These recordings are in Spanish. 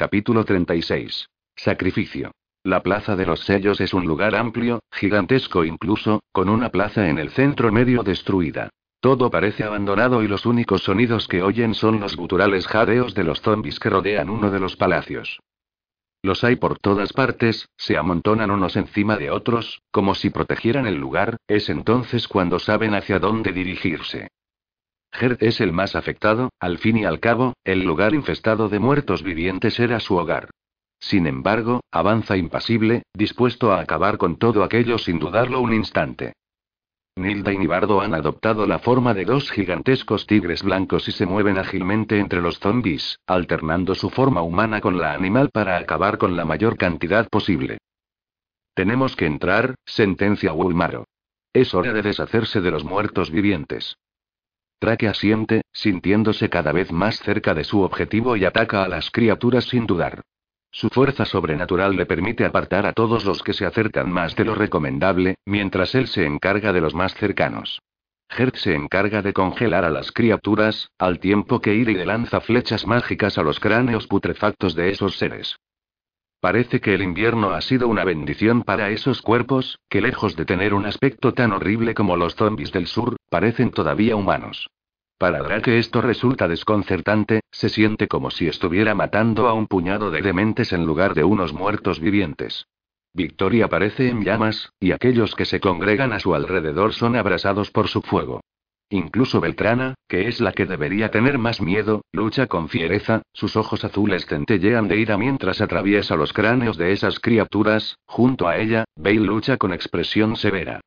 Capítulo 36. Sacrificio. La Plaza de los Sellos es un lugar amplio, gigantesco incluso, con una plaza en el centro medio destruida. Todo parece abandonado y los únicos sonidos que oyen son los guturales jadeos de los zombies que rodean uno de los palacios. Los hay por todas partes, se amontonan unos encima de otros, como si protegieran el lugar, es entonces cuando saben hacia dónde dirigirse. Gert es el más afectado, al fin y al cabo, el lugar infestado de muertos vivientes era su hogar. Sin embargo, avanza impasible, dispuesto a acabar con todo aquello sin dudarlo un instante. Nilda y Nibardo han adoptado la forma de dos gigantescos tigres blancos y se mueven ágilmente entre los zombies, alternando su forma humana con la animal para acabar con la mayor cantidad posible. Tenemos que entrar, sentencia Wulmaro. Es hora de deshacerse de los muertos vivientes. Traque asiente, sintiéndose cada vez más cerca de su objetivo y ataca a las criaturas sin dudar. Su fuerza sobrenatural le permite apartar a todos los que se acercan más de lo recomendable, mientras él se encarga de los más cercanos. Gert se encarga de congelar a las criaturas, al tiempo que Iri lanza flechas mágicas a los cráneos putrefactos de esos seres. Parece que el invierno ha sido una bendición para esos cuerpos, que lejos de tener un aspecto tan horrible como los zombies del sur, parecen todavía humanos. Para Drake esto resulta desconcertante, se siente como si estuviera matando a un puñado de dementes en lugar de unos muertos vivientes. Victoria aparece en llamas, y aquellos que se congregan a su alrededor son abrasados por su fuego. Incluso Beltrana, que es la que debería tener más miedo, lucha con fiereza, sus ojos azules centellean de ira mientras atraviesa los cráneos de esas criaturas, junto a ella, Bale lucha con expresión severa.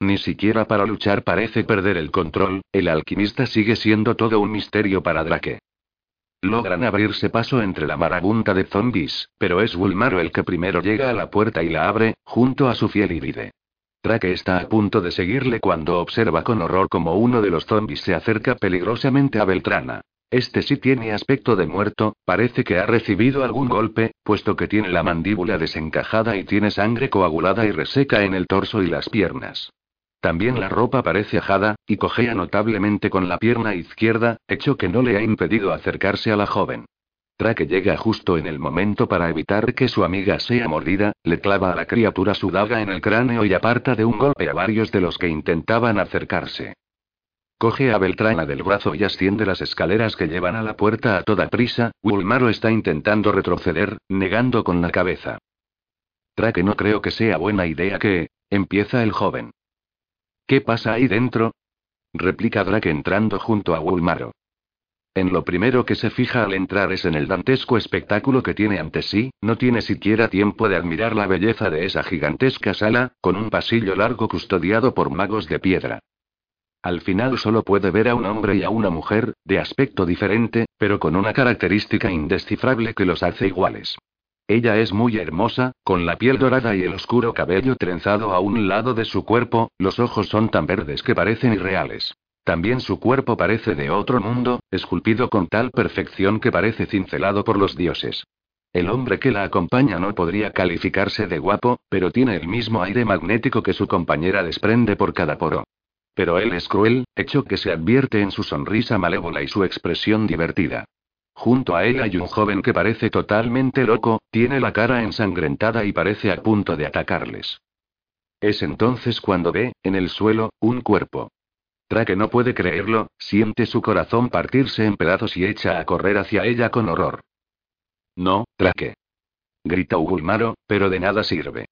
Ni siquiera para luchar parece perder el control, el alquimista sigue siendo todo un misterio para Drake. Logran abrirse paso entre la marabunta de zombies, pero es Wulmaro el que primero llega a la puerta y la abre, junto a su fiel Iride. Drake está a punto de seguirle cuando observa con horror como uno de los zombies se acerca peligrosamente a Beltrana. Este sí tiene aspecto de muerto, parece que ha recibido algún golpe, puesto que tiene la mandíbula desencajada y tiene sangre coagulada y reseca en el torso y las piernas. También la ropa parece ajada, y cojea notablemente con la pierna izquierda, hecho que no le ha impedido acercarse a la joven. Trake llega justo en el momento para evitar que su amiga sea mordida, le clava a la criatura su daga en el cráneo y aparta de un golpe a varios de los que intentaban acercarse. Coge a Beltrana del brazo y asciende las escaleras que llevan a la puerta a toda prisa. Wulmaro está intentando retroceder, negando con la cabeza. Trake no creo que sea buena idea que. Empieza el joven. ¿Qué pasa ahí dentro? replica Drake entrando junto a Wulmaro. En lo primero que se fija al entrar es en el dantesco espectáculo que tiene ante sí, no tiene siquiera tiempo de admirar la belleza de esa gigantesca sala, con un pasillo largo custodiado por magos de piedra. Al final solo puede ver a un hombre y a una mujer, de aspecto diferente, pero con una característica indescifrable que los hace iguales. Ella es muy hermosa, con la piel dorada y el oscuro cabello trenzado a un lado de su cuerpo, los ojos son tan verdes que parecen irreales. También su cuerpo parece de otro mundo, esculpido con tal perfección que parece cincelado por los dioses. El hombre que la acompaña no podría calificarse de guapo, pero tiene el mismo aire magnético que su compañera desprende por cada poro. Pero él es cruel, hecho que se advierte en su sonrisa malévola y su expresión divertida. Junto a él hay un joven que parece totalmente loco, tiene la cara ensangrentada y parece a punto de atacarles. Es entonces cuando ve, en el suelo, un cuerpo. Trake no puede creerlo, siente su corazón partirse en pedazos y echa a correr hacia ella con horror. No, Trake. Grita Ugulmaro, pero de nada sirve.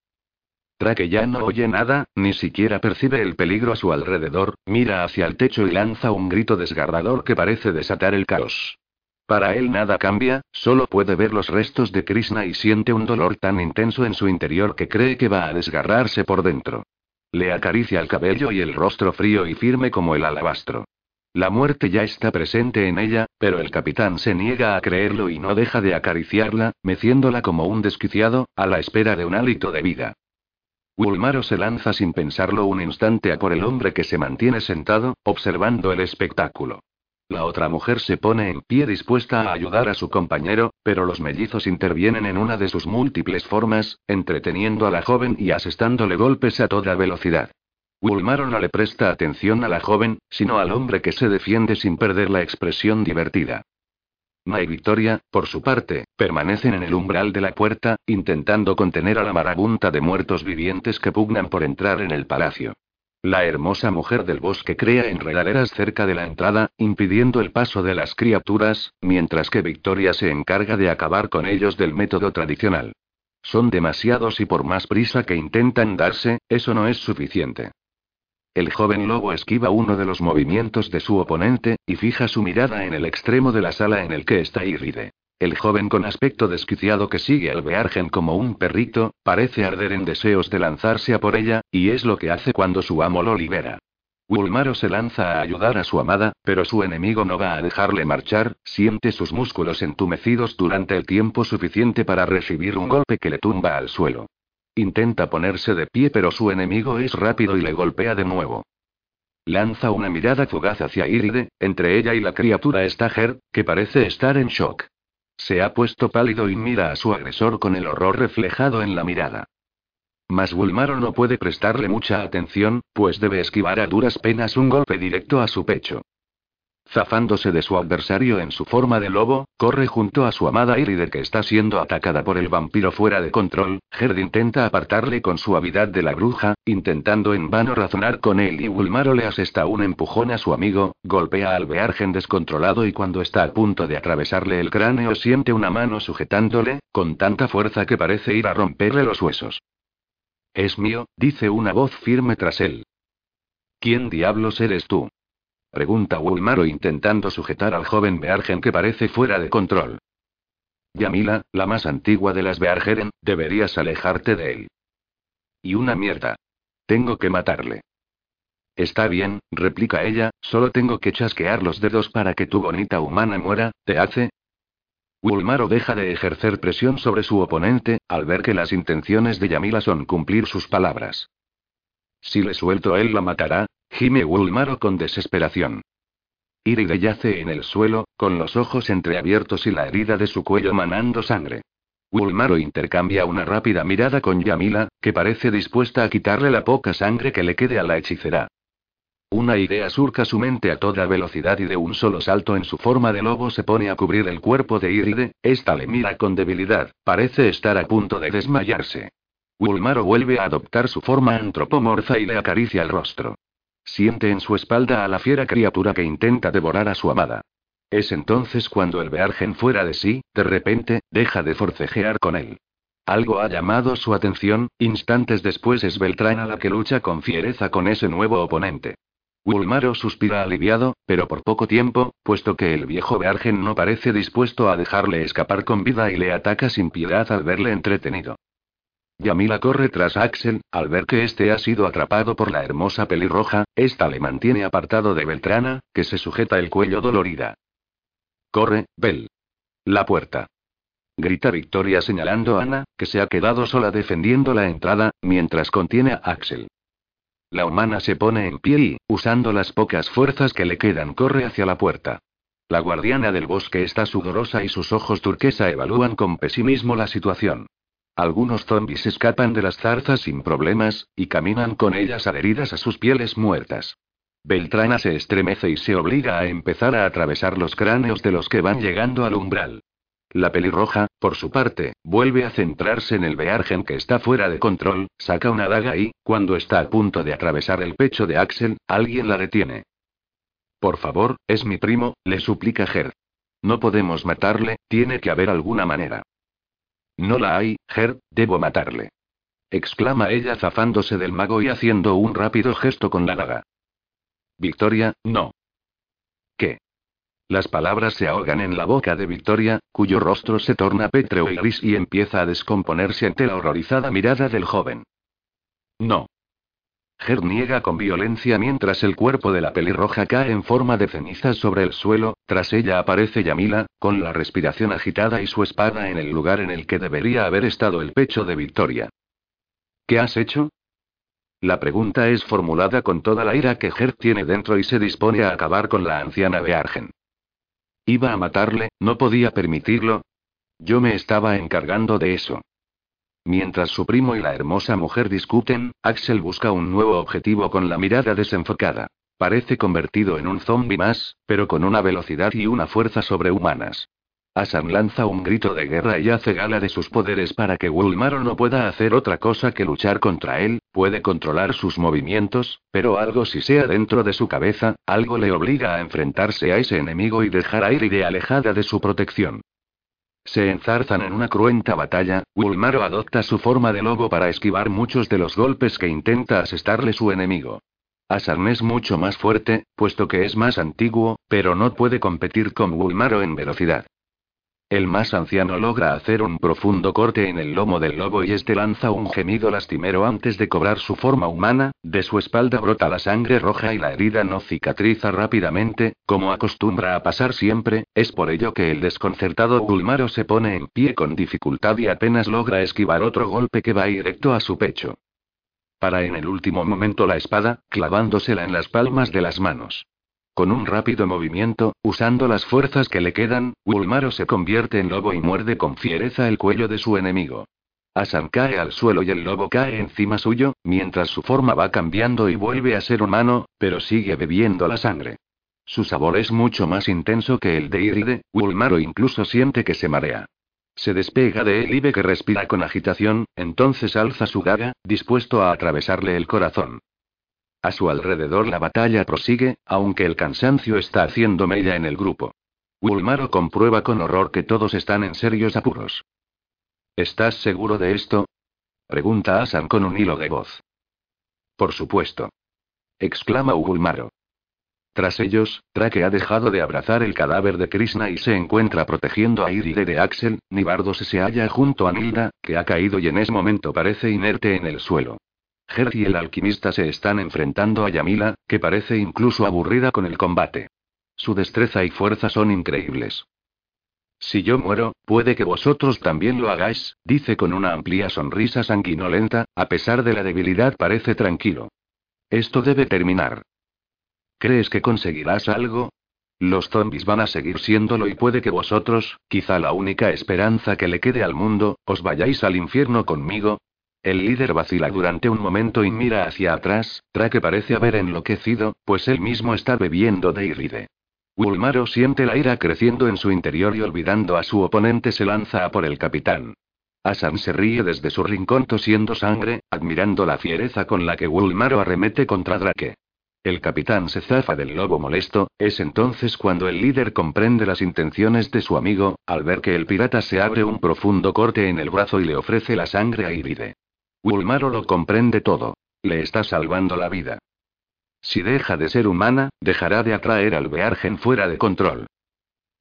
Trake ya no oye nada, ni siquiera percibe el peligro a su alrededor, mira hacia el techo y lanza un grito desgarrador que parece desatar el caos. Para él nada cambia, solo puede ver los restos de Krishna y siente un dolor tan intenso en su interior que cree que va a desgarrarse por dentro. Le acaricia el cabello y el rostro frío y firme como el alabastro. La muerte ya está presente en ella, pero el capitán se niega a creerlo y no deja de acariciarla, meciéndola como un desquiciado, a la espera de un hálito de vida. Ulmaro se lanza sin pensarlo un instante a por el hombre que se mantiene sentado, observando el espectáculo. La otra mujer se pone en pie dispuesta a ayudar a su compañero, pero los mellizos intervienen en una de sus múltiples formas, entreteniendo a la joven y asestándole golpes a toda velocidad. Wulmaro no le presta atención a la joven, sino al hombre que se defiende sin perder la expresión divertida. Ma y Victoria, por su parte, permanecen en el umbral de la puerta, intentando contener a la marabunta de muertos vivientes que pugnan por entrar en el palacio. La hermosa mujer del bosque crea enredaderas cerca de la entrada, impidiendo el paso de las criaturas, mientras que Victoria se encarga de acabar con ellos del método tradicional. Son demasiados y por más prisa que intentan darse, eso no es suficiente. El joven lobo esquiva uno de los movimientos de su oponente, y fija su mirada en el extremo de la sala en el que está Iride. El joven con aspecto desquiciado que sigue al Beargen como un perrito, parece arder en deseos de lanzarse a por ella, y es lo que hace cuando su amo lo libera. Ulmaro se lanza a ayudar a su amada, pero su enemigo no va a dejarle marchar, siente sus músculos entumecidos durante el tiempo suficiente para recibir un golpe que le tumba al suelo. Intenta ponerse de pie pero su enemigo es rápido y le golpea de nuevo. Lanza una mirada fugaz hacia Iride, entre ella y la criatura está Ger, que parece estar en shock. Se ha puesto pálido y mira a su agresor con el horror reflejado en la mirada. Mas Bulmaro no puede prestarle mucha atención, pues debe esquivar a duras penas un golpe directo a su pecho. Zafándose de su adversario en su forma de lobo, corre junto a su amada Iride que está siendo atacada por el vampiro fuera de control. Gerd intenta apartarle con suavidad de la bruja, intentando en vano razonar con él y Bulmaro le asesta un empujón a su amigo, golpea al Beargen descontrolado y cuando está a punto de atravesarle el cráneo siente una mano sujetándole, con tanta fuerza que parece ir a romperle los huesos. Es mío, dice una voz firme tras él. ¿Quién diablos eres tú? Pregunta Wulmaro intentando sujetar al joven Beargen que parece fuera de control. Yamila, la más antigua de las Beargeren, deberías alejarte de él. Y una mierda. Tengo que matarle. Está bien, replica ella, solo tengo que chasquear los dedos para que tu bonita humana muera, ¿te hace? Wulmaro deja de ejercer presión sobre su oponente, al ver que las intenciones de Yamila son cumplir sus palabras. Si le suelto él la matará, Gime Wulmaro con desesperación. Iride yace en el suelo, con los ojos entreabiertos y la herida de su cuello manando sangre. Wulmaro intercambia una rápida mirada con Yamila, que parece dispuesta a quitarle la poca sangre que le quede a la hechicera. Una idea surca su mente a toda velocidad y de un solo salto en su forma de lobo se pone a cubrir el cuerpo de Iride, esta le mira con debilidad, parece estar a punto de desmayarse. Wulmaro vuelve a adoptar su forma antropomorfa y le acaricia el rostro. Siente en su espalda a la fiera criatura que intenta devorar a su amada. Es entonces cuando el Beargen fuera de sí, de repente, deja de forcejear con él. Algo ha llamado su atención, instantes después es Beltrán a la que lucha con fiereza con ese nuevo oponente. Ulmaro suspira aliviado, pero por poco tiempo, puesto que el viejo Beargen no parece dispuesto a dejarle escapar con vida y le ataca sin piedad al verle entretenido. Yamila corre tras Axel, al ver que este ha sido atrapado por la hermosa pelirroja, esta le mantiene apartado de Beltrana, que se sujeta el cuello dolorida. Corre, Bel. La puerta. Grita Victoria señalando a Ana, que se ha quedado sola defendiendo la entrada, mientras contiene a Axel. La humana se pone en pie y, usando las pocas fuerzas que le quedan, corre hacia la puerta. La guardiana del bosque está sudorosa y sus ojos turquesa evalúan con pesimismo la situación. Algunos zombies escapan de las zarzas sin problemas, y caminan con ellas adheridas a sus pieles muertas. Beltrana se estremece y se obliga a empezar a atravesar los cráneos de los que van llegando al umbral. La pelirroja, por su parte, vuelve a centrarse en el Beargen que está fuera de control, saca una daga y, cuando está a punto de atravesar el pecho de Axel, alguien la detiene. Por favor, es mi primo, le suplica Ger. No podemos matarle, tiene que haber alguna manera. No la hay, Ger, debo matarle. Exclama ella zafándose del mago y haciendo un rápido gesto con la daga. Victoria, no. ¿Qué? Las palabras se ahogan en la boca de Victoria, cuyo rostro se torna pétreo y gris y empieza a descomponerse ante la horrorizada mirada del joven. No. Ger niega con violencia mientras el cuerpo de la pelirroja cae en forma de cenizas sobre el suelo, tras ella aparece Yamila, con la respiración agitada y su espada en el lugar en el que debería haber estado el pecho de Victoria. ¿Qué has hecho? La pregunta es formulada con toda la ira que Ger tiene dentro y se dispone a acabar con la anciana Beargen. Iba a matarle, no podía permitirlo. Yo me estaba encargando de eso. Mientras su primo y la hermosa mujer discuten, Axel busca un nuevo objetivo con la mirada desenfocada. Parece convertido en un zombie más, pero con una velocidad y una fuerza sobrehumanas. Asan lanza un grito de guerra y hace gala de sus poderes para que Wulmaro no pueda hacer otra cosa que luchar contra él, puede controlar sus movimientos, pero algo si sea dentro de su cabeza, algo le obliga a enfrentarse a ese enemigo y dejar a Iride alejada de su protección. Se enzarzan en una cruenta batalla, Wulmaro adopta su forma de lobo para esquivar muchos de los golpes que intenta asestarle su enemigo. Asan es mucho más fuerte, puesto que es más antiguo, pero no puede competir con Wulmaro en velocidad. El más anciano logra hacer un profundo corte en el lomo del lobo y este lanza un gemido lastimero antes de cobrar su forma humana, de su espalda brota la sangre roja y la herida no cicatriza rápidamente, como acostumbra a pasar siempre, es por ello que el desconcertado Bulmaro se pone en pie con dificultad y apenas logra esquivar otro golpe que va directo a su pecho. Para en el último momento la espada, clavándosela en las palmas de las manos. Con un rápido movimiento, usando las fuerzas que le quedan, Ulmaro se convierte en lobo y muerde con fiereza el cuello de su enemigo. Asan cae al suelo y el lobo cae encima suyo, mientras su forma va cambiando y vuelve a ser humano, pero sigue bebiendo la sangre. Su sabor es mucho más intenso que el de Iride, Ulmaro incluso siente que se marea. Se despega de él y ve que respira con agitación, entonces alza su gaga, dispuesto a atravesarle el corazón. A su alrededor la batalla prosigue, aunque el cansancio está haciendo mella en el grupo. Ulmaro comprueba con horror que todos están en serios apuros. ¿Estás seguro de esto? Pregunta Asan con un hilo de voz. Por supuesto. Exclama Ulmaro. Tras ellos, Trake ha dejado de abrazar el cadáver de Krishna y se encuentra protegiendo a Iride de Axel, Nibardos se halla junto a Nilda, que ha caído y en ese momento parece inerte en el suelo. Gert y el alquimista se están enfrentando a Yamila, que parece incluso aburrida con el combate. Su destreza y fuerza son increíbles. Si yo muero, puede que vosotros también lo hagáis, dice con una amplia sonrisa sanguinolenta, a pesar de la debilidad parece tranquilo. Esto debe terminar. ¿Crees que conseguirás algo? Los zombies van a seguir siéndolo y puede que vosotros, quizá la única esperanza que le quede al mundo, os vayáis al infierno conmigo, el líder vacila durante un momento y mira hacia atrás, Trake parece haber enloquecido, pues él mismo está bebiendo de Iride. Ulmaro siente la ira creciendo en su interior y olvidando a su oponente se lanza a por el capitán. Asan se ríe desde su rincón tosiendo sangre, admirando la fiereza con la que Wulmaro arremete contra Drake. El capitán se zafa del lobo molesto, es entonces cuando el líder comprende las intenciones de su amigo, al ver que el pirata se abre un profundo corte en el brazo y le ofrece la sangre a Iride. Ulmaro lo comprende todo. Le está salvando la vida. Si deja de ser humana, dejará de atraer al Beargen fuera de control.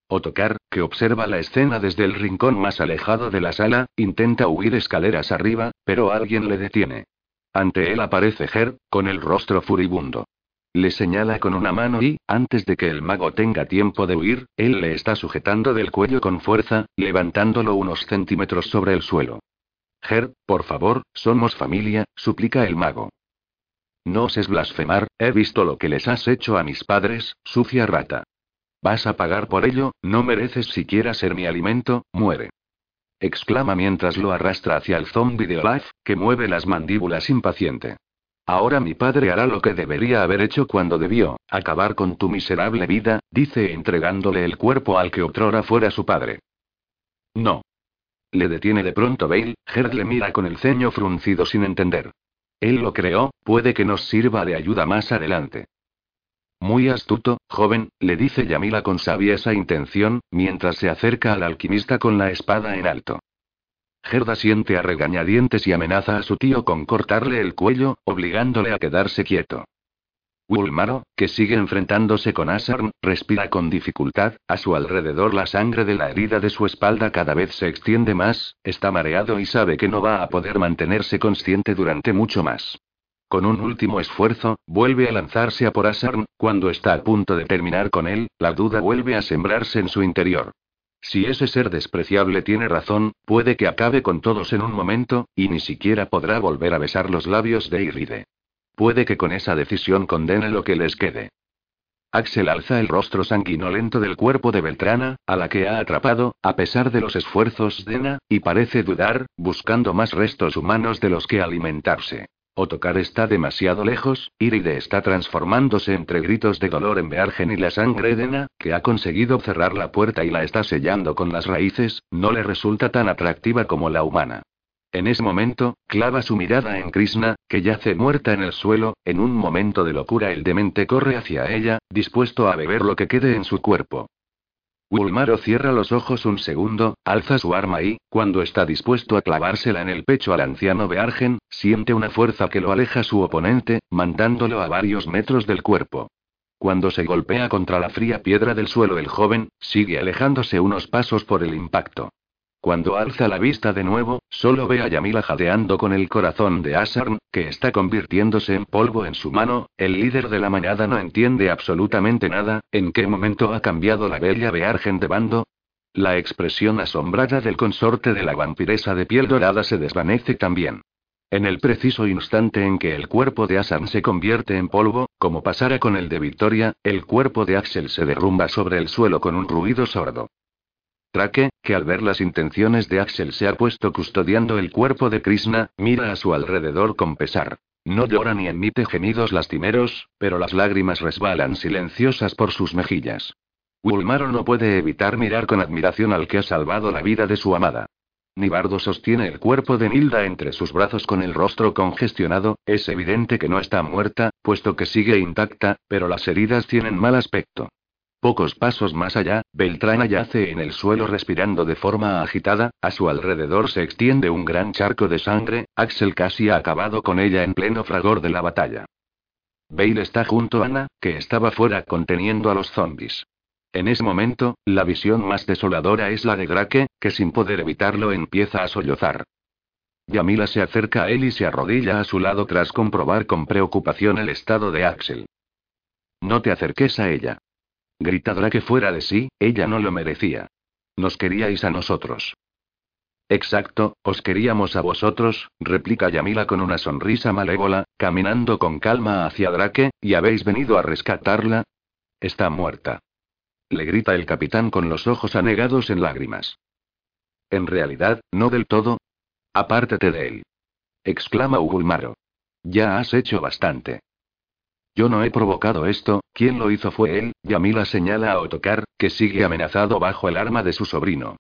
Otokar, que observa la escena desde el rincón más alejado de la sala, intenta huir escaleras arriba, pero alguien le detiene. Ante él aparece Ger, con el rostro furibundo. Le señala con una mano y, antes de que el mago tenga tiempo de huir, él le está sujetando del cuello con fuerza, levantándolo unos centímetros sobre el suelo. Ger, por favor, somos familia, suplica el mago. No oses blasfemar, he visto lo que les has hecho a mis padres, sucia rata. Vas a pagar por ello, no mereces siquiera ser mi alimento, muere. Exclama mientras lo arrastra hacia el zombie de Olaf, que mueve las mandíbulas impaciente. Ahora mi padre hará lo que debería haber hecho cuando debió, acabar con tu miserable vida, dice entregándole el cuerpo al que otrora fuera su padre. No. Le detiene de pronto Bale, Gerd le mira con el ceño fruncido sin entender. Él lo creó, puede que nos sirva de ayuda más adelante. Muy astuto, joven, le dice Yamila con sabiesa intención, mientras se acerca al alquimista con la espada en alto. Gerda siente a regañadientes y amenaza a su tío con cortarle el cuello, obligándole a quedarse quieto. Ulmaro, que sigue enfrentándose con Asarn, respira con dificultad, a su alrededor la sangre de la herida de su espalda cada vez se extiende más, está mareado y sabe que no va a poder mantenerse consciente durante mucho más. Con un último esfuerzo, vuelve a lanzarse a por Asarn, cuando está a punto de terminar con él, la duda vuelve a sembrarse en su interior. Si ese ser despreciable tiene razón, puede que acabe con todos en un momento, y ni siquiera podrá volver a besar los labios de Iride. Puede que con esa decisión condene lo que les quede. Axel alza el rostro sanguinolento del cuerpo de Beltrana, a la que ha atrapado, a pesar de los esfuerzos de Ena, y parece dudar, buscando más restos humanos de los que alimentarse. Otokar está demasiado lejos, Iride está transformándose entre gritos de dolor en Beargen y la sangre Edena, que ha conseguido cerrar la puerta y la está sellando con las raíces, no le resulta tan atractiva como la humana. En ese momento, clava su mirada en Krishna, que yace muerta en el suelo, en un momento de locura el demente corre hacia ella, dispuesto a beber lo que quede en su cuerpo. Ulmaro cierra los ojos un segundo, alza su arma y, cuando está dispuesto a clavársela en el pecho al anciano Beargen, siente una fuerza que lo aleja su oponente, mandándolo a varios metros del cuerpo. Cuando se golpea contra la fría piedra del suelo el joven, sigue alejándose unos pasos por el impacto. Cuando alza la vista de nuevo, solo ve a Yamila jadeando con el corazón de Asarn, que está convirtiéndose en polvo en su mano. El líder de la mañana no entiende absolutamente nada. ¿En qué momento ha cambiado la bella Beargen de bando? La expresión asombrada del consorte de la vampiresa de piel dorada se desvanece también. En el preciso instante en que el cuerpo de Asarn se convierte en polvo, como pasara con el de Victoria, el cuerpo de Axel se derrumba sobre el suelo con un ruido sordo. Traque, que al ver las intenciones de Axel se ha puesto custodiando el cuerpo de Krishna, mira a su alrededor con pesar. No llora ni emite gemidos lastimeros, pero las lágrimas resbalan silenciosas por sus mejillas. Ulmaro no puede evitar mirar con admiración al que ha salvado la vida de su amada. Nibardo sostiene el cuerpo de Nilda entre sus brazos con el rostro congestionado, es evidente que no está muerta, puesto que sigue intacta, pero las heridas tienen mal aspecto. Pocos pasos más allá, Beltrana yace en el suelo respirando de forma agitada, a su alrededor se extiende un gran charco de sangre, Axel casi ha acabado con ella en pleno fragor de la batalla. Bale está junto a Ana, que estaba fuera conteniendo a los zombies. En ese momento, la visión más desoladora es la de Drake, que sin poder evitarlo empieza a sollozar. Yamila se acerca a él y se arrodilla a su lado tras comprobar con preocupación el estado de Axel. No te acerques a ella. Grita Drake fuera de sí, ella no lo merecía. Nos queríais a nosotros. Exacto, os queríamos a vosotros, replica Yamila con una sonrisa malévola, caminando con calma hacia Drake, ¿y habéis venido a rescatarla? Está muerta. Le grita el capitán con los ojos anegados en lágrimas. En realidad, no del todo. Apártate de él. Exclama Ugulmaro. Ya has hecho bastante. Yo no he provocado esto, quien lo hizo fue él, Yamila señala a Otokar, que sigue amenazado bajo el arma de su sobrino.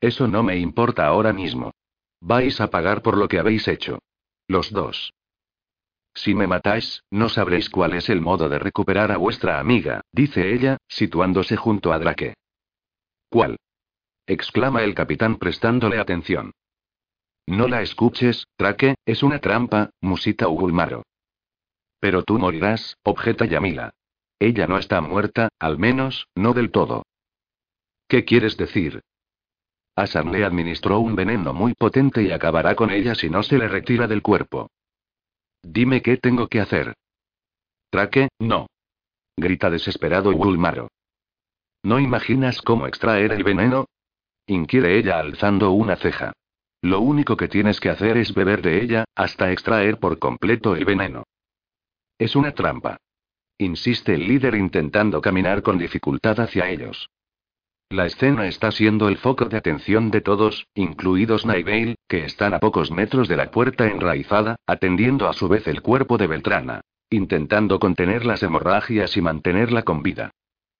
Eso no me importa ahora mismo. Vais a pagar por lo que habéis hecho. Los dos. Si me matáis, no sabréis cuál es el modo de recuperar a vuestra amiga, dice ella, situándose junto a Drake. ¿Cuál? exclama el capitán prestándole atención. No la escuches, Drake, es una trampa, musita Ugulmaro. Pero tú morirás, objeta Yamila. Ella no está muerta, al menos, no del todo. ¿Qué quieres decir? Asan le administró un veneno muy potente y acabará con ella si no se le retira del cuerpo. Dime qué tengo que hacer. Traque, no. Grita desesperado Gulmaro. ¿No imaginas cómo extraer el veneno? Inquiere ella alzando una ceja. Lo único que tienes que hacer es beber de ella, hasta extraer por completo el veneno. Es una trampa. Insiste el líder intentando caminar con dificultad hacia ellos. La escena está siendo el foco de atención de todos, incluidos Naivale, que están a pocos metros de la puerta enraizada, atendiendo a su vez el cuerpo de Beltrana, intentando contener las hemorragias y mantenerla con vida.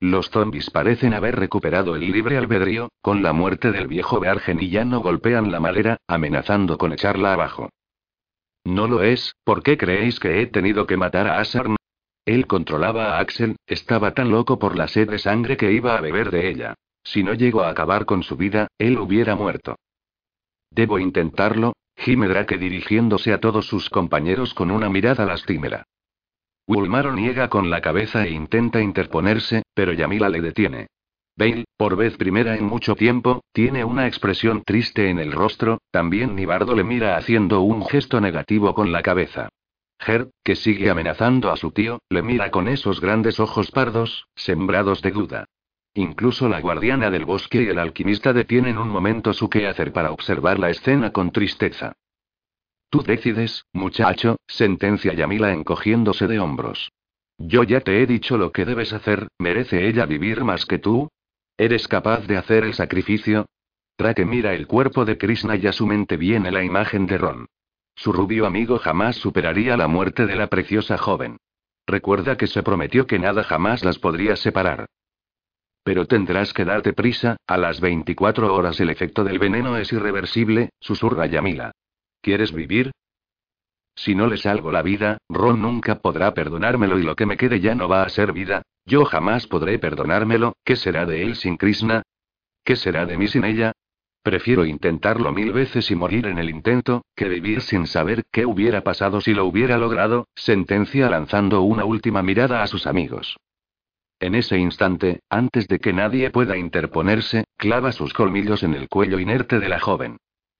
Los zombies parecen haber recuperado el libre albedrío, con la muerte del viejo Beargen y ya no golpean la madera, amenazando con echarla abajo. No lo es, ¿por qué creéis que he tenido que matar a Asarn? Él controlaba a Axel, estaba tan loco por la sed de sangre que iba a beber de ella. Si no llego a acabar con su vida, él hubiera muerto. Debo intentarlo, gime Drake dirigiéndose a todos sus compañeros con una mirada lastimera. Ulmaro niega con la cabeza e intenta interponerse, pero Yamila le detiene. Bale, por vez primera en mucho tiempo, tiene una expresión triste en el rostro, también Nibardo le mira haciendo un gesto negativo con la cabeza. Ger, que sigue amenazando a su tío, le mira con esos grandes ojos pardos, sembrados de duda. Incluso la guardiana del bosque y el alquimista detienen un momento su quehacer para observar la escena con tristeza. Tú decides, muchacho, sentencia Yamila encogiéndose de hombros. Yo ya te he dicho lo que debes hacer, ¿merece ella vivir más que tú? ¿Eres capaz de hacer el sacrificio? Trake mira el cuerpo de Krishna y a su mente viene la imagen de Ron. su rubio amigo jamás superaría la muerte de la preciosa joven. Recuerda que se prometió que nada jamás las podría separar. Pero tendrás que darte prisa, a las 24 horas el efecto del veneno es irreversible, susurra Yamila. ¿Quieres vivir? Si no le salgo la vida, Ron nunca podrá perdonármelo y lo que me quede ya no va a ser vida. Yo jamás podré perdonármelo, ¿qué será de él sin Krishna? ¿Qué será de mí sin ella? Prefiero intentarlo mil veces y morir en el intento, que vivir sin saber qué hubiera pasado si lo hubiera logrado, sentencia lanzando una última mirada a sus amigos. En ese instante, antes de que nadie pueda interponerse, clava sus colmillos en el cuello inerte de la joven.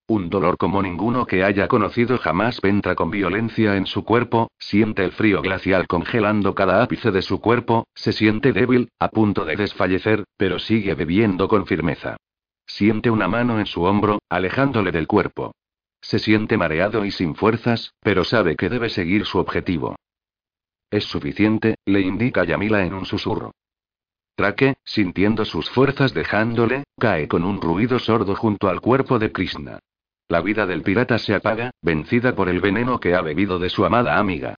Un dolor como ninguno que haya conocido jamás entra con violencia en su cuerpo, siente el frío glacial congelando cada ápice de su cuerpo, se siente débil, a punto de desfallecer, pero sigue bebiendo con firmeza. Siente una mano en su hombro, alejándole del cuerpo. Se siente mareado y sin fuerzas, pero sabe que debe seguir su objetivo. Es suficiente, le indica Yamila en un susurro. Traque, sintiendo sus fuerzas dejándole, cae con un ruido sordo junto al cuerpo de Krishna. La vida del pirata se apaga, vencida por el veneno que ha bebido de su amada amiga.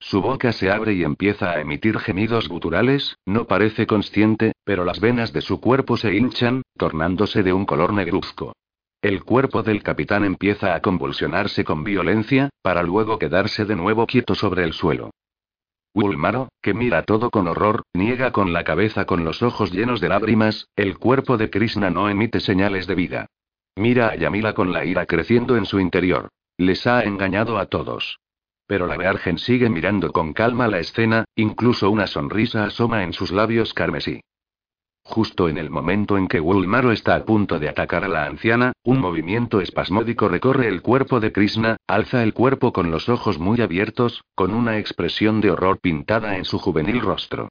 Su boca se abre y empieza a emitir gemidos guturales, no parece consciente, pero las venas de su cuerpo se hinchan, tornándose de un color negruzco. El cuerpo del capitán empieza a convulsionarse con violencia, para luego quedarse de nuevo quieto sobre el suelo. Ulmaro, que mira todo con horror, niega con la cabeza con los ojos llenos de lágrimas, el cuerpo de Krishna no emite señales de vida. Mira a Yamila con la ira creciendo en su interior. Les ha engañado a todos. Pero la Virgen sigue mirando con calma la escena, incluso una sonrisa asoma en sus labios carmesí. Justo en el momento en que Wulmaro está a punto de atacar a la anciana, un movimiento espasmódico recorre el cuerpo de Krishna, alza el cuerpo con los ojos muy abiertos, con una expresión de horror pintada en su juvenil rostro.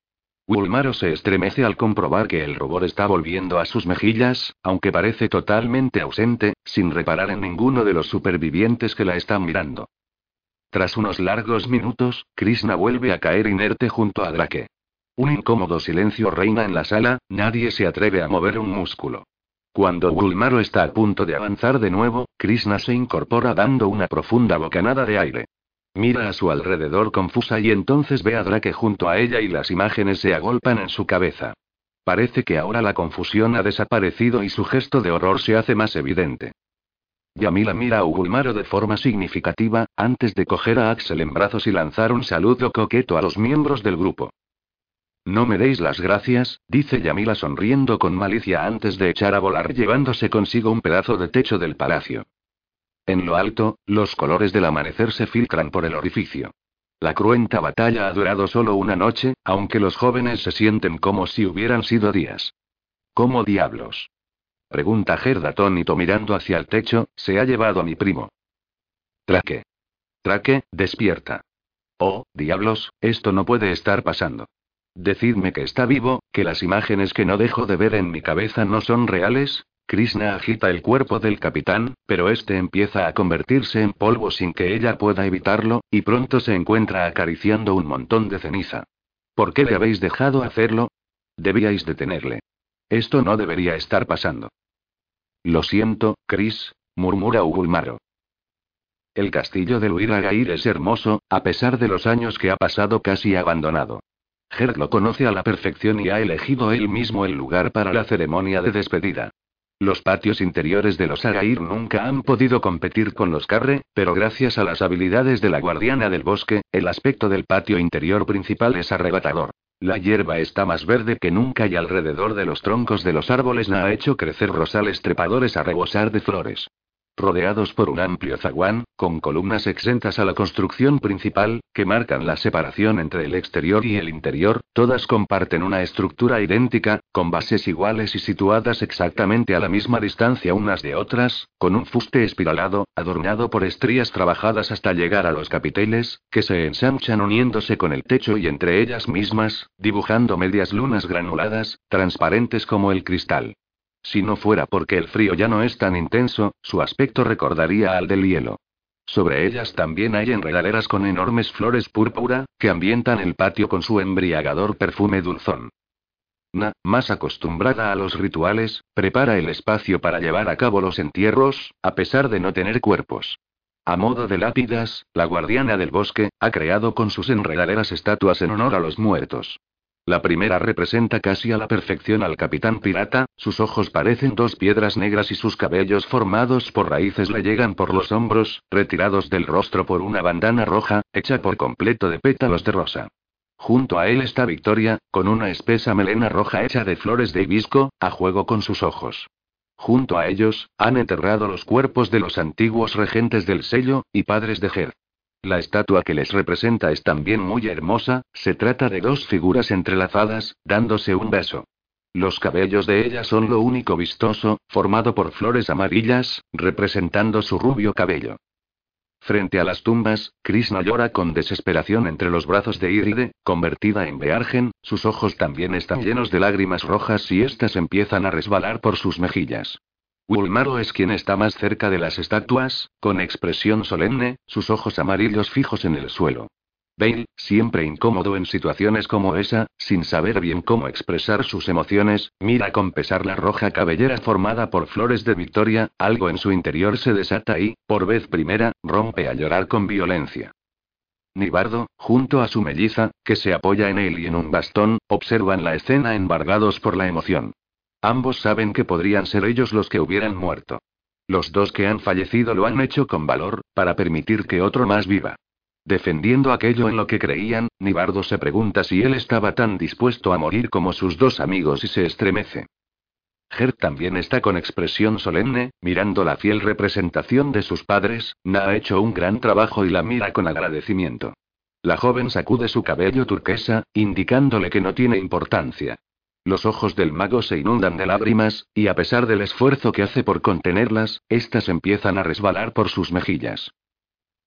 Wulmaro se estremece al comprobar que el rubor está volviendo a sus mejillas, aunque parece totalmente ausente, sin reparar en ninguno de los supervivientes que la están mirando. Tras unos largos minutos, Krishna vuelve a caer inerte junto a Drake. Un incómodo silencio reina en la sala, nadie se atreve a mover un músculo. Cuando Gulmaro está a punto de avanzar de nuevo, Krishna se incorpora dando una profunda bocanada de aire. Mira a su alrededor confusa y entonces ve a Drake junto a ella y las imágenes se agolpan en su cabeza. Parece que ahora la confusión ha desaparecido y su gesto de horror se hace más evidente. Yamila mira a Ugulmaro de forma significativa, antes de coger a Axel en brazos y lanzar un saludo coqueto a los miembros del grupo. No me deis las gracias, dice Yamila sonriendo con malicia antes de echar a volar llevándose consigo un pedazo de techo del palacio. En lo alto, los colores del amanecer se filtran por el orificio. La cruenta batalla ha durado solo una noche, aunque los jóvenes se sienten como si hubieran sido días. ¿Cómo diablos? Pregunta Gerda atónito mirando hacia el techo, se ha llevado a mi primo. Traque. Traque, despierta. Oh, diablos, esto no puede estar pasando. Decidme que está vivo, que las imágenes que no dejo de ver en mi cabeza no son reales. Krishna agita el cuerpo del capitán, pero este empieza a convertirse en polvo sin que ella pueda evitarlo, y pronto se encuentra acariciando un montón de ceniza. ¿Por qué le habéis dejado hacerlo? Debíais detenerle. Esto no debería estar pasando. Lo siento, Chris, murmura Ugulmaro. El castillo de Luiragair es hermoso, a pesar de los años que ha pasado casi abandonado. Herg lo conoce a la perfección y ha elegido él mismo el lugar para la ceremonia de despedida. Los patios interiores de los Agair nunca han podido competir con los Carre, pero gracias a las habilidades de la guardiana del bosque, el aspecto del patio interior principal es arrebatador. La hierba está más verde que nunca y alrededor de los troncos de los árboles la ha hecho crecer rosales trepadores a rebosar de flores rodeados por un amplio zaguán, con columnas exentas a la construcción principal, que marcan la separación entre el exterior y el interior, todas comparten una estructura idéntica, con bases iguales y situadas exactamente a la misma distancia unas de otras, con un fuste espiralado, adornado por estrías trabajadas hasta llegar a los capiteles, que se ensanchan uniéndose con el techo y entre ellas mismas, dibujando medias lunas granuladas, transparentes como el cristal. Si no fuera porque el frío ya no es tan intenso, su aspecto recordaría al del hielo. Sobre ellas también hay enredaderas con enormes flores púrpura, que ambientan el patio con su embriagador perfume dulzón. Na, más acostumbrada a los rituales, prepara el espacio para llevar a cabo los entierros, a pesar de no tener cuerpos. A modo de lápidas, la guardiana del bosque, ha creado con sus enredaderas estatuas en honor a los muertos. La primera representa casi a la perfección al capitán pirata, sus ojos parecen dos piedras negras y sus cabellos formados por raíces le llegan por los hombros, retirados del rostro por una bandana roja, hecha por completo de pétalos de rosa. Junto a él está Victoria, con una espesa melena roja hecha de flores de hibisco, a juego con sus ojos. Junto a ellos, han enterrado los cuerpos de los antiguos regentes del sello, y padres de Ger. La estatua que les representa es también muy hermosa, se trata de dos figuras entrelazadas, dándose un beso. Los cabellos de ella son lo único vistoso, formado por flores amarillas, representando su rubio cabello. Frente a las tumbas, Krishna llora con desesperación entre los brazos de Iride, convertida en Beargen, sus ojos también están llenos de lágrimas rojas y éstas empiezan a resbalar por sus mejillas. Ulmaro es quien está más cerca de las estatuas, con expresión solemne, sus ojos amarillos fijos en el suelo. Bale, siempre incómodo en situaciones como esa, sin saber bien cómo expresar sus emociones, mira con pesar la roja cabellera formada por flores de victoria, algo en su interior se desata y, por vez primera, rompe a llorar con violencia. Nibardo, junto a su melliza, que se apoya en él y en un bastón, observan la escena embargados por la emoción. Ambos saben que podrían ser ellos los que hubieran muerto. Los dos que han fallecido lo han hecho con valor, para permitir que otro más viva. Defendiendo aquello en lo que creían, Nibardo se pregunta si él estaba tan dispuesto a morir como sus dos amigos y se estremece. Gert también está con expresión solemne, mirando la fiel representación de sus padres, Na ha hecho un gran trabajo y la mira con agradecimiento. La joven sacude su cabello turquesa, indicándole que no tiene importancia. Los ojos del mago se inundan de lágrimas, y a pesar del esfuerzo que hace por contenerlas, éstas empiezan a resbalar por sus mejillas.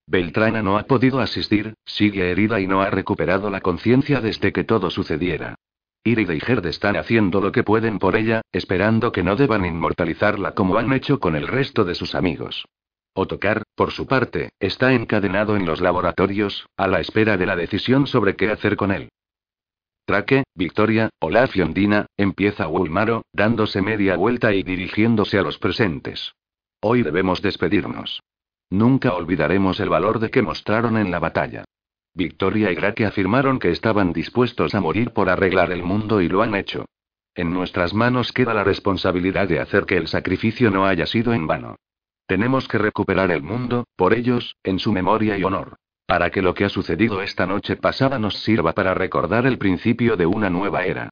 Beltrana no ha podido asistir, sigue herida y no ha recuperado la conciencia desde que todo sucediera. Iride y Gerd están haciendo lo que pueden por ella, esperando que no deban inmortalizarla como han hecho con el resto de sus amigos. Otokar, por su parte, está encadenado en los laboratorios, a la espera de la decisión sobre qué hacer con él. Traque, Victoria, Olaf y Ondina, empieza Wulmaro, dándose media vuelta y dirigiéndose a los presentes. Hoy debemos despedirnos. Nunca olvidaremos el valor de que mostraron en la batalla. Victoria y Grake afirmaron que estaban dispuestos a morir por arreglar el mundo y lo han hecho. En nuestras manos queda la responsabilidad de hacer que el sacrificio no haya sido en vano. Tenemos que recuperar el mundo, por ellos, en su memoria y honor. Para que lo que ha sucedido esta noche pasada nos sirva para recordar el principio de una nueva era.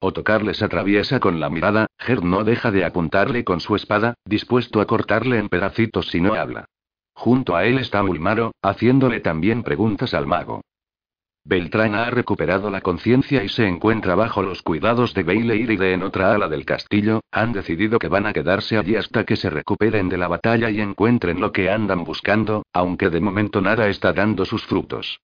Otokar les atraviesa con la mirada, Gerd no deja de apuntarle con su espada, dispuesto a cortarle en pedacitos si no habla. Junto a él está Ulmaro, haciéndole también preguntas al mago. Beltrán ha recuperado la conciencia y se encuentra bajo los cuidados de Baileir y de en otra ala del castillo, han decidido que van a quedarse allí hasta que se recuperen de la batalla y encuentren lo que andan buscando, aunque de momento nada está dando sus frutos.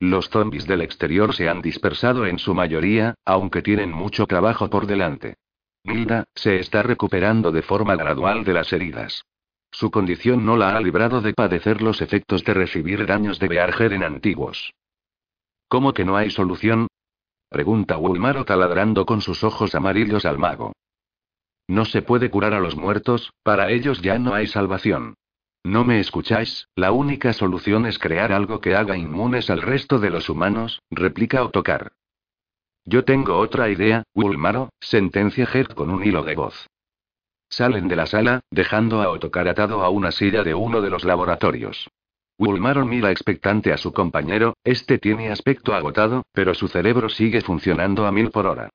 Los zombies del exterior se han dispersado en su mayoría, aunque tienen mucho trabajo por delante. Milda, se está recuperando de forma gradual de las heridas. Su condición no la ha librado de padecer los efectos de recibir daños de Bearger en antiguos. ¿Cómo que no hay solución? Pregunta Wulmaro taladrando con sus ojos amarillos al mago. No se puede curar a los muertos, para ellos ya no hay salvación. ¿No me escucháis? La única solución es crear algo que haga inmunes al resto de los humanos, replica Otokar. Yo tengo otra idea, Wulmaro, sentencia Gert con un hilo de voz. Salen de la sala, dejando a Otokar atado a una silla de uno de los laboratorios. Wulmaron mira expectante a su compañero, este tiene aspecto agotado, pero su cerebro sigue funcionando a mil por hora.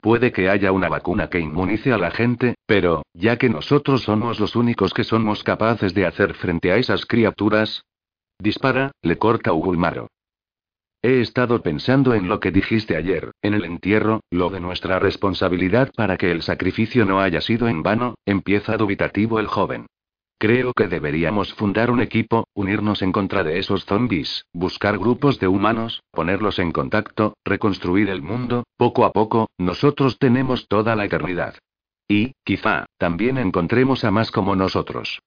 Puede que haya una vacuna que inmunice a la gente, pero, ya que nosotros somos los únicos que somos capaces de hacer frente a esas criaturas. Dispara, le corta Ugulmaro. He estado pensando en lo que dijiste ayer, en el entierro, lo de nuestra responsabilidad para que el sacrificio no haya sido en vano, empieza dubitativo el joven. Creo que deberíamos fundar un equipo, unirnos en contra de esos zombies, buscar grupos de humanos, ponerlos en contacto, reconstruir el mundo, poco a poco, nosotros tenemos toda la eternidad. Y, quizá, también encontremos a más como nosotros.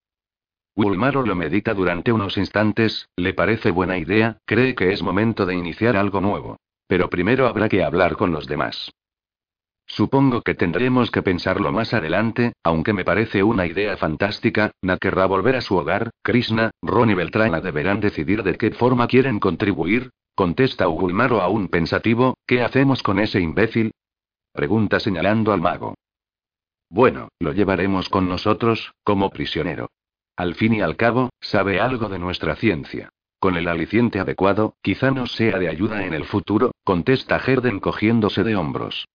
Wulmaro lo medita durante unos instantes, le parece buena idea, cree que es momento de iniciar algo nuevo. Pero primero habrá que hablar con los demás. Supongo que tendremos que pensarlo más adelante, aunque me parece una idea fantástica. Na querrá volver a su hogar, Krishna, Ron y Beltrana deberán decidir de qué forma quieren contribuir. Contesta Ugulmaro aún pensativo, ¿qué hacemos con ese imbécil? Pregunta señalando al mago. Bueno, lo llevaremos con nosotros, como prisionero. Al fin y al cabo, sabe algo de nuestra ciencia. Con el aliciente adecuado, quizá nos sea de ayuda en el futuro, contesta Herden cogiéndose de hombros.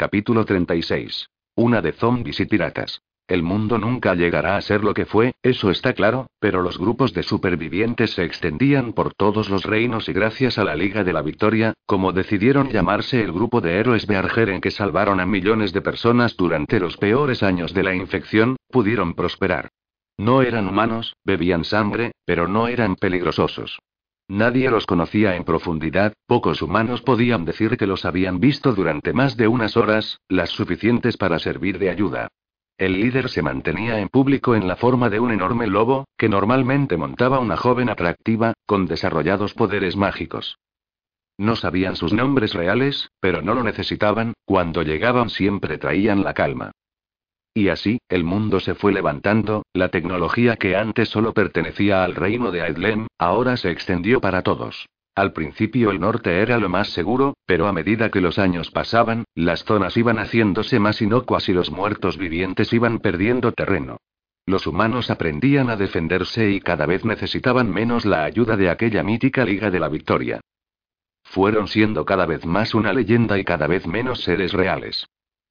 Capítulo 36. Una de zombies y piratas. El mundo nunca llegará a ser lo que fue, eso está claro, pero los grupos de supervivientes se extendían por todos los reinos y gracias a la Liga de la Victoria, como decidieron llamarse el grupo de héroes en que salvaron a millones de personas durante los peores años de la infección, pudieron prosperar. No eran humanos, bebían sangre, pero no eran peligrosos. Nadie los conocía en profundidad, pocos humanos podían decir que los habían visto durante más de unas horas, las suficientes para servir de ayuda. El líder se mantenía en público en la forma de un enorme lobo, que normalmente montaba una joven atractiva, con desarrollados poderes mágicos. No sabían sus nombres reales, pero no lo necesitaban, cuando llegaban siempre traían la calma. Y así, el mundo se fue levantando, la tecnología que antes solo pertenecía al reino de Aedlem, ahora se extendió para todos. Al principio el norte era lo más seguro, pero a medida que los años pasaban, las zonas iban haciéndose más inocuas y los muertos vivientes iban perdiendo terreno. Los humanos aprendían a defenderse y cada vez necesitaban menos la ayuda de aquella mítica Liga de la Victoria. Fueron siendo cada vez más una leyenda y cada vez menos seres reales.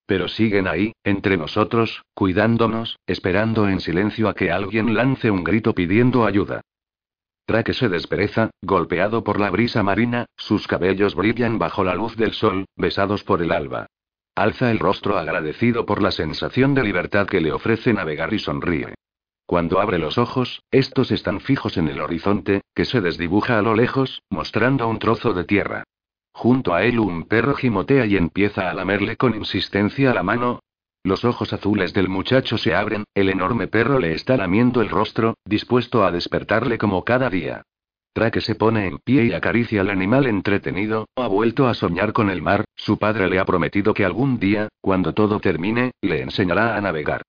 Pero siguen ahí, entre nosotros, cuidándonos, esperando en silencio a que alguien lance un grito pidiendo ayuda. Traque se despereza, golpeado por la brisa marina, sus cabellos brillan bajo la luz del sol, besados por el alba. Alza el rostro agradecido por la sensación de libertad que le ofrece navegar y sonríe. Cuando abre los ojos, estos están fijos en el horizonte, que se desdibuja a lo lejos, mostrando un trozo de tierra. Junto a él un perro gimotea y empieza a lamerle con insistencia la mano. Los ojos azules del muchacho se abren, el enorme perro le está lamiendo el rostro, dispuesto a despertarle como cada día. Traque se pone en pie y acaricia al animal entretenido, ha vuelto a soñar con el mar, su padre le ha prometido que algún día, cuando todo termine, le enseñará a navegar.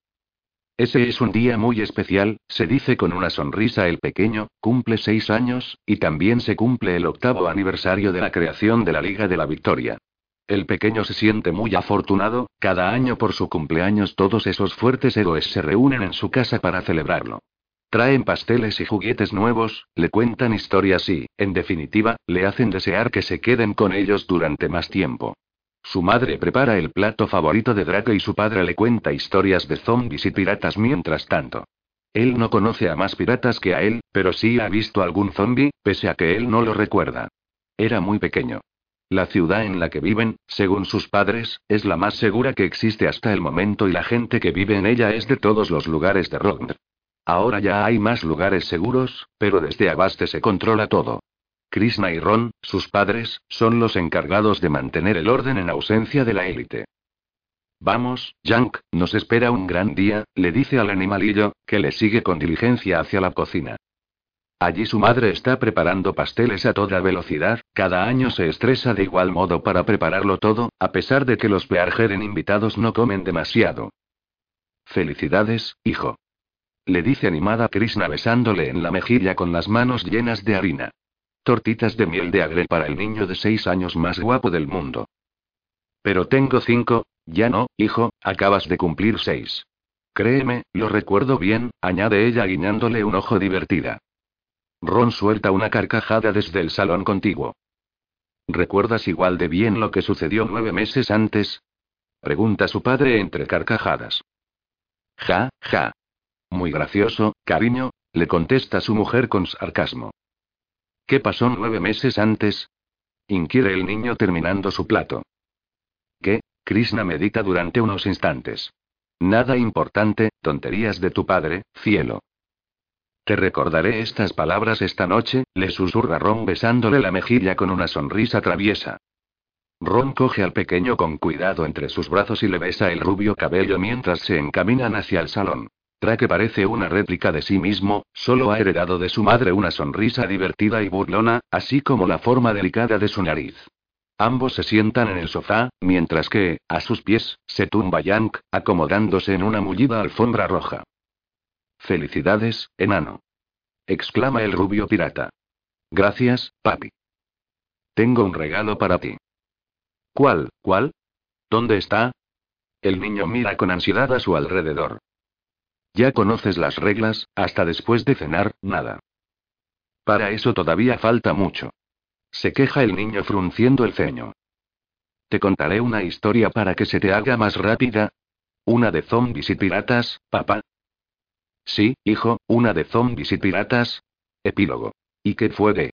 Ese es un día muy especial, se dice con una sonrisa el pequeño, cumple seis años, y también se cumple el octavo aniversario de la creación de la Liga de la Victoria. El pequeño se siente muy afortunado, cada año por su cumpleaños todos esos fuertes héroes se reúnen en su casa para celebrarlo. Traen pasteles y juguetes nuevos, le cuentan historias y, en definitiva, le hacen desear que se queden con ellos durante más tiempo. Su madre prepara el plato favorito de Draco y su padre le cuenta historias de zombies y piratas mientras tanto. Él no conoce a más piratas que a él, pero sí ha visto algún zombie, pese a que él no lo recuerda. Era muy pequeño. La ciudad en la que viven, según sus padres, es la más segura que existe hasta el momento y la gente que vive en ella es de todos los lugares de Rognd. Ahora ya hay más lugares seguros, pero desde Abaste se controla todo. Krishna y Ron, sus padres, son los encargados de mantener el orden en ausencia de la élite. Vamos, Yank, nos espera un gran día, le dice al animalillo, que le sigue con diligencia hacia la cocina. Allí su madre está preparando pasteles a toda velocidad, cada año se estresa de igual modo para prepararlo todo, a pesar de que los Beargeren invitados no comen demasiado. Felicidades, hijo. Le dice animada Krishna besándole en la mejilla con las manos llenas de harina. Tortitas de miel de agre para el niño de seis años más guapo del mundo. Pero tengo cinco, ya no, hijo, acabas de cumplir seis. Créeme, lo recuerdo bien, añade ella guiñándole un ojo divertida. Ron suelta una carcajada desde el salón contiguo. ¿Recuerdas igual de bien lo que sucedió nueve meses antes? Pregunta su padre entre carcajadas. Ja, ja. Muy gracioso, cariño, le contesta su mujer con sarcasmo. ¿Qué pasó nueve meses antes? Inquiere el niño terminando su plato. ¿Qué? Krishna medita durante unos instantes. Nada importante, tonterías de tu padre, cielo. Te recordaré estas palabras esta noche, le susurra Ron besándole la mejilla con una sonrisa traviesa. Ron coge al pequeño con cuidado entre sus brazos y le besa el rubio cabello mientras se encaminan hacia el salón. Traque parece una réplica de sí mismo, solo ha heredado de su madre una sonrisa divertida y burlona, así como la forma delicada de su nariz. Ambos se sientan en el sofá, mientras que, a sus pies, se tumba Yank, acomodándose en una mullida alfombra roja. Felicidades, enano. exclama el rubio pirata. Gracias, papi. Tengo un regalo para ti. ¿Cuál, cuál? ¿Dónde está? El niño mira con ansiedad a su alrededor. Ya conoces las reglas, hasta después de cenar, nada. Para eso todavía falta mucho. Se queja el niño frunciendo el ceño. Te contaré una historia para que se te haga más rápida. Una de zombies y piratas, papá. Sí, hijo, una de zombies y piratas. Epílogo. ¿Y qué fue de?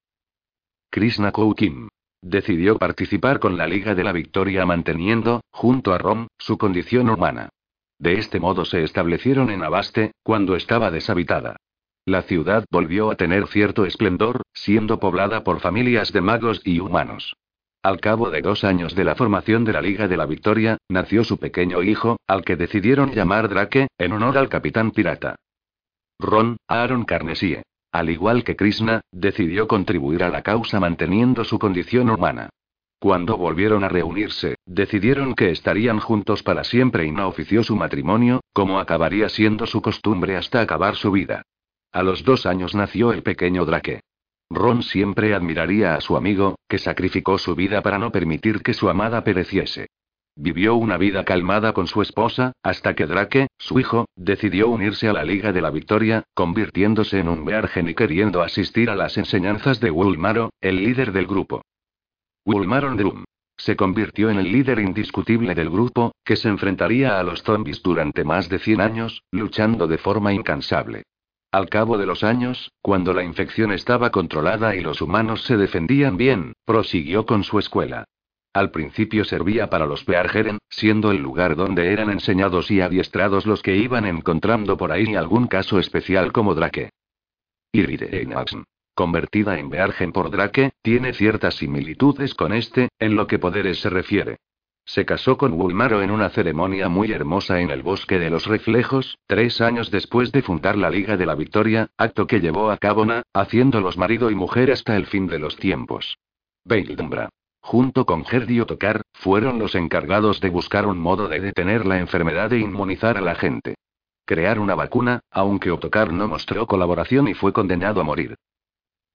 Krishna Kim. Decidió participar con la Liga de la Victoria manteniendo, junto a Rom, su condición humana. De este modo se establecieron en Abaste, cuando estaba deshabitada. La ciudad volvió a tener cierto esplendor, siendo poblada por familias de magos y humanos. Al cabo de dos años de la formación de la Liga de la Victoria, nació su pequeño hijo, al que decidieron llamar Drake, en honor al capitán pirata. Ron, Aaron Carnegie. Al igual que Krishna, decidió contribuir a la causa manteniendo su condición humana. Cuando volvieron a reunirse, decidieron que estarían juntos para siempre y no ofició su matrimonio, como acabaría siendo su costumbre hasta acabar su vida. A los dos años nació el pequeño Drake. Ron siempre admiraría a su amigo, que sacrificó su vida para no permitir que su amada pereciese. Vivió una vida calmada con su esposa, hasta que Drake, su hijo, decidió unirse a la Liga de la Victoria, convirtiéndose en un Beargen y queriendo asistir a las enseñanzas de Wulmaro, el líder del grupo. Wulmaron Drum. Se convirtió en el líder indiscutible del grupo, que se enfrentaría a los zombies durante más de 100 años, luchando de forma incansable. Al cabo de los años, cuando la infección estaba controlada y los humanos se defendían bien, prosiguió con su escuela. Al principio servía para los Beargeren, siendo el lugar donde eran enseñados y adiestrados los que iban encontrando por ahí algún caso especial como Drake. Iridenaxn, convertida en Beargen por Drake, tiene ciertas similitudes con este, en lo que poderes se refiere. Se casó con Wulmaro en una ceremonia muy hermosa en el Bosque de los Reflejos, tres años después de fundar la Liga de la Victoria, acto que llevó a cabo Na, haciéndolos marido y mujer hasta el fin de los tiempos. Beildumbra. Junto con Gerdio Tocar, fueron los encargados de buscar un modo de detener la enfermedad e inmunizar a la gente. Crear una vacuna, aunque Otokar no mostró colaboración y fue condenado a morir.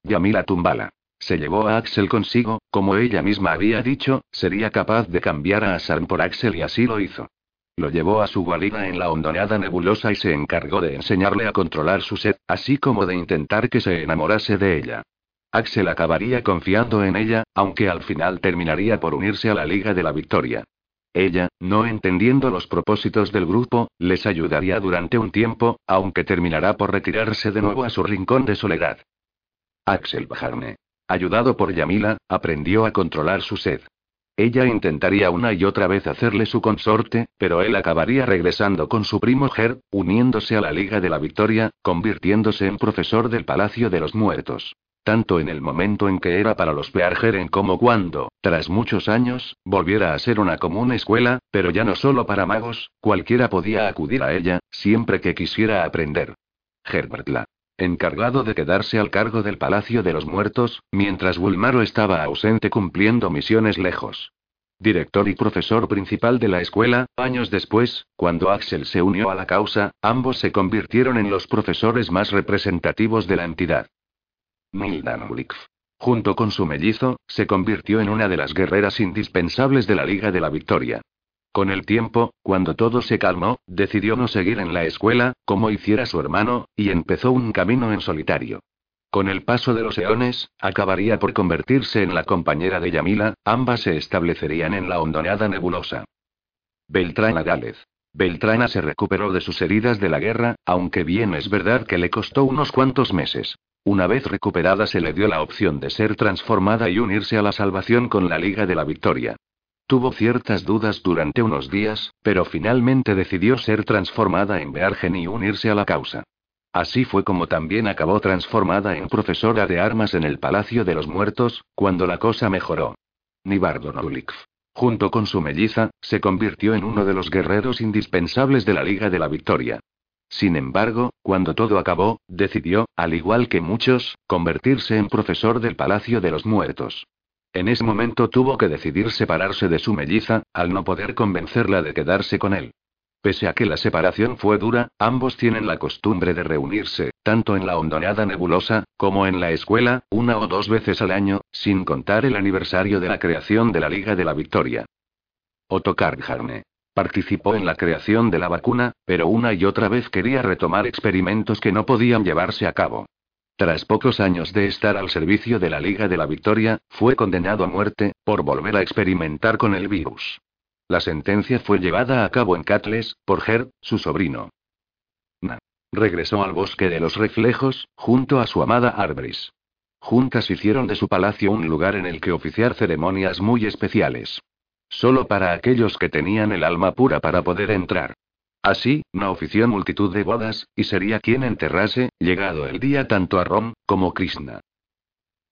Yamila Tumbala. Se llevó a Axel consigo, como ella misma había dicho, sería capaz de cambiar a Asarm por Axel y así lo hizo. Lo llevó a su guarida en la hondoneada nebulosa y se encargó de enseñarle a controlar su sed, así como de intentar que se enamorase de ella. Axel acabaría confiando en ella, aunque al final terminaría por unirse a la Liga de la Victoria. Ella, no entendiendo los propósitos del grupo, les ayudaría durante un tiempo, aunque terminará por retirarse de nuevo a su rincón de soledad. Axel Bajarne. Ayudado por Yamila, aprendió a controlar su sed. Ella intentaría una y otra vez hacerle su consorte, pero él acabaría regresando con su primo Ger, uniéndose a la Liga de la Victoria, convirtiéndose en profesor del Palacio de los Muertos. Tanto en el momento en que era para los Beargeren como cuando, tras muchos años, volviera a ser una común escuela, pero ya no solo para magos, cualquiera podía acudir a ella, siempre que quisiera aprender. Herbertla encargado de quedarse al cargo del Palacio de los Muertos, mientras Wulmaro estaba ausente cumpliendo misiones lejos. Director y profesor principal de la escuela, años después, cuando Axel se unió a la causa, ambos se convirtieron en los profesores más representativos de la entidad. Mildan junto con su mellizo, se convirtió en una de las guerreras indispensables de la Liga de la Victoria. Con el tiempo, cuando todo se calmó, decidió no seguir en la escuela, como hiciera su hermano, y empezó un camino en solitario. Con el paso de los eones, acabaría por convertirse en la compañera de Yamila, ambas se establecerían en la hondoneada nebulosa. Beltrana Gález. Beltrana se recuperó de sus heridas de la guerra, aunque bien es verdad que le costó unos cuantos meses. Una vez recuperada se le dio la opción de ser transformada y unirse a la salvación con la Liga de la Victoria. Tuvo ciertas dudas durante unos días, pero finalmente decidió ser transformada en Beargen y unirse a la causa. Así fue como también acabó transformada en profesora de armas en el Palacio de los Muertos, cuando la cosa mejoró. Nibardo Nolikv, junto con su melliza, se convirtió en uno de los guerreros indispensables de la Liga de la Victoria. Sin embargo, cuando todo acabó, decidió, al igual que muchos, convertirse en profesor del Palacio de los Muertos. En ese momento tuvo que decidir separarse de su melliza, al no poder convencerla de quedarse con él. Pese a que la separación fue dura, ambos tienen la costumbre de reunirse, tanto en la hondonada nebulosa, como en la escuela, una o dos veces al año, sin contar el aniversario de la creación de la Liga de la Victoria. Otto Karnharne. Participó en la creación de la vacuna, pero una y otra vez quería retomar experimentos que no podían llevarse a cabo. Tras pocos años de estar al servicio de la Liga de la Victoria, fue condenado a muerte, por volver a experimentar con el virus. La sentencia fue llevada a cabo en Catles, por Ger, su sobrino. Na. Regresó al bosque de los reflejos, junto a su amada Arbris. Juntas hicieron de su palacio un lugar en el que oficiar ceremonias muy especiales. Solo para aquellos que tenían el alma pura para poder entrar. Así, no ofició multitud de bodas, y sería quien enterrase, llegado el día tanto a Rom, como Krishna.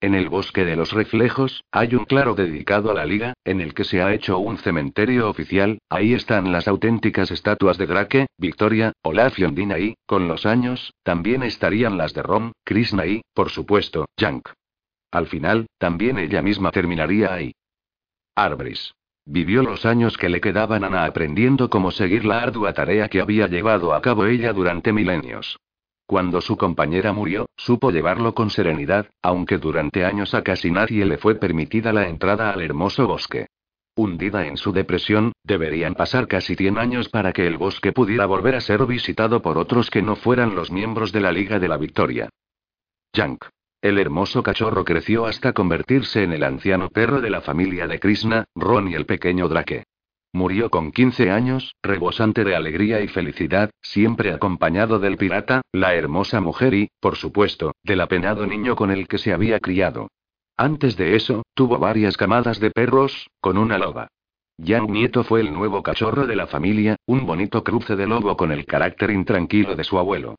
En el bosque de los reflejos, hay un claro dedicado a la liga, en el que se ha hecho un cementerio oficial, ahí están las auténticas estatuas de Drake, Victoria, Olaf y Ondina y, con los años, también estarían las de Rom, Krishna y, por supuesto, Jank. Al final, también ella misma terminaría ahí. Arbris. Vivió los años que le quedaban Ana aprendiendo cómo seguir la ardua tarea que había llevado a cabo ella durante milenios. Cuando su compañera murió, supo llevarlo con serenidad, aunque durante años a casi nadie le fue permitida la entrada al hermoso bosque. Hundida en su depresión, deberían pasar casi 100 años para que el bosque pudiera volver a ser visitado por otros que no fueran los miembros de la Liga de la Victoria. Yank. El hermoso cachorro creció hasta convertirse en el anciano perro de la familia de Krishna, Ron y el pequeño Drake. Murió con 15 años, rebosante de alegría y felicidad, siempre acompañado del pirata, la hermosa mujer y, por supuesto, del apenado niño con el que se había criado. Antes de eso, tuvo varias camadas de perros, con una loba. Yang Nieto fue el nuevo cachorro de la familia, un bonito cruce de lobo con el carácter intranquilo de su abuelo.